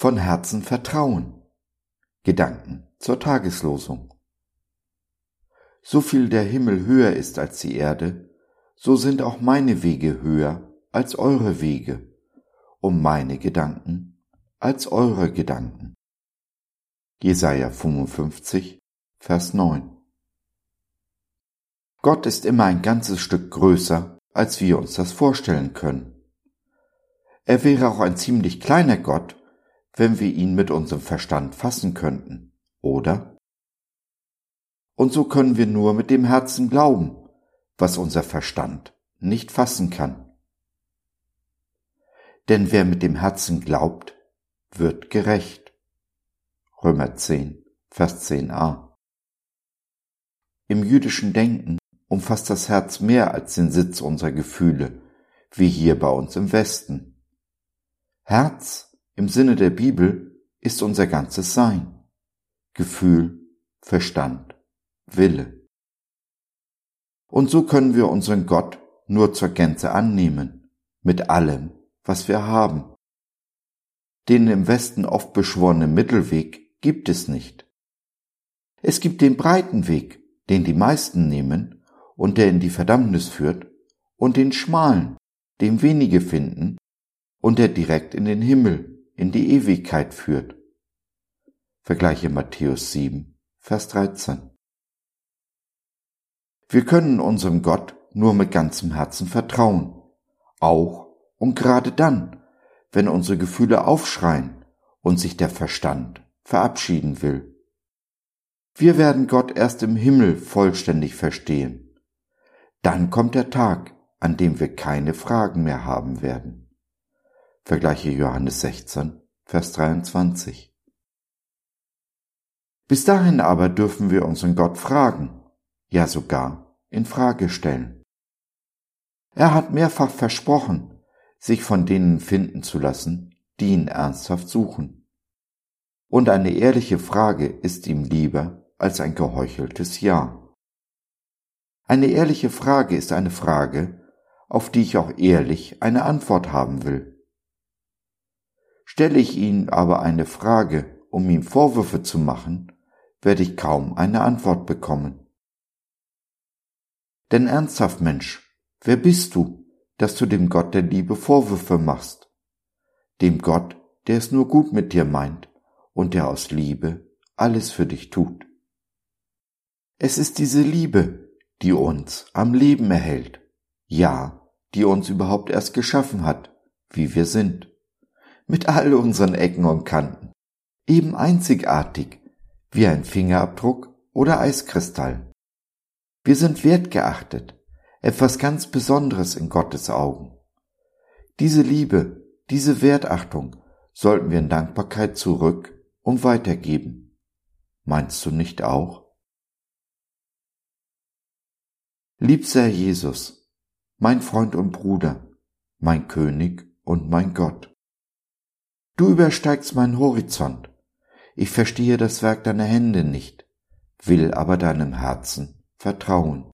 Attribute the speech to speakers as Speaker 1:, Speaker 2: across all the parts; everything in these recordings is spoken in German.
Speaker 1: von Herzen vertrauen. Gedanken zur Tageslosung. So viel der Himmel höher ist als die Erde, so sind auch meine Wege höher als eure Wege, um meine Gedanken als eure Gedanken. Jesaja 55, Vers 9. Gott ist immer ein ganzes Stück größer, als wir uns das vorstellen können. Er wäre auch ein ziemlich kleiner Gott, wenn wir ihn mit unserem Verstand fassen könnten, oder? Und so können wir nur mit dem Herzen glauben, was unser Verstand nicht fassen kann. Denn wer mit dem Herzen glaubt, wird gerecht. Römer 10, Vers 10a. Im jüdischen Denken umfasst das Herz mehr als den Sitz unserer Gefühle, wie hier bei uns im Westen. Herz im Sinne der Bibel ist unser ganzes Sein. Gefühl, Verstand, Wille. Und so können wir unseren Gott nur zur Gänze annehmen, mit allem, was wir haben. Den im Westen oft beschworenen Mittelweg gibt es nicht. Es gibt den breiten Weg, den die meisten nehmen und der in die Verdammnis führt, und den schmalen, den wenige finden und der direkt in den Himmel, in die Ewigkeit führt. Vergleiche Matthäus 7, Vers 13. Wir können unserem Gott nur mit ganzem Herzen vertrauen, auch und gerade dann, wenn unsere Gefühle aufschreien und sich der Verstand verabschieden will. Wir werden Gott erst im Himmel vollständig verstehen. Dann kommt der Tag, an dem wir keine Fragen mehr haben werden. Vergleiche Johannes 16, Vers 23. Bis dahin aber dürfen wir unseren Gott fragen, ja sogar in Frage stellen. Er hat mehrfach versprochen, sich von denen finden zu lassen, die ihn ernsthaft suchen. Und eine ehrliche Frage ist ihm lieber als ein geheucheltes Ja. Eine ehrliche Frage ist eine Frage, auf die ich auch ehrlich eine Antwort haben will. Stelle ich ihm aber eine Frage, um ihm Vorwürfe zu machen, werde ich kaum eine Antwort bekommen. Denn ernsthaft Mensch, wer bist du, dass du dem Gott der Liebe Vorwürfe machst? Dem Gott, der es nur gut mit dir meint und der aus Liebe alles für dich tut. Es ist diese Liebe, die uns am Leben erhält, ja, die uns überhaupt erst geschaffen hat, wie wir sind mit all unseren Ecken und Kanten, eben einzigartig, wie ein Fingerabdruck oder Eiskristall. Wir sind wertgeachtet, etwas ganz Besonderes in Gottes Augen. Diese Liebe, diese Wertachtung sollten wir in Dankbarkeit zurück und weitergeben. Meinst du nicht auch? Liebster Jesus, mein Freund und Bruder, mein König und mein Gott. Du übersteigst meinen Horizont. Ich verstehe das Werk deiner Hände nicht, will aber deinem Herzen vertrauen.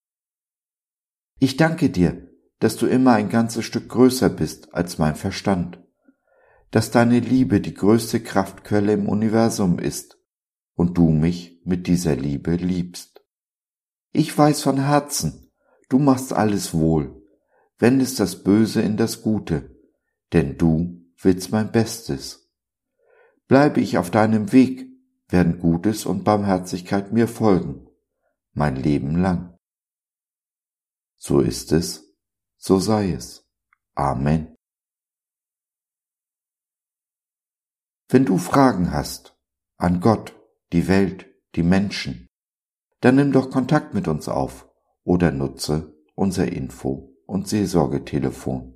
Speaker 1: Ich danke dir, dass du immer ein ganzes Stück größer bist als mein Verstand, dass deine Liebe die größte Kraftquelle im Universum ist und du mich mit dieser Liebe liebst. Ich weiß von Herzen, du machst alles wohl, wendest das Böse in das Gute, denn du willst mein Bestes. Bleibe ich auf deinem Weg, werden Gutes und Barmherzigkeit mir folgen, mein Leben lang. So ist es, so sei es. Amen. Wenn du Fragen hast an Gott, die Welt, die Menschen, dann nimm doch Kontakt mit uns auf oder nutze unser Info- und Seelsorgetelefon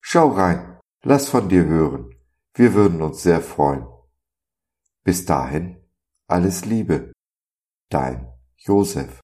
Speaker 1: schau rein, lass von dir hören. Wir würden uns sehr freuen. Bis dahin, alles Liebe. Dein Josef.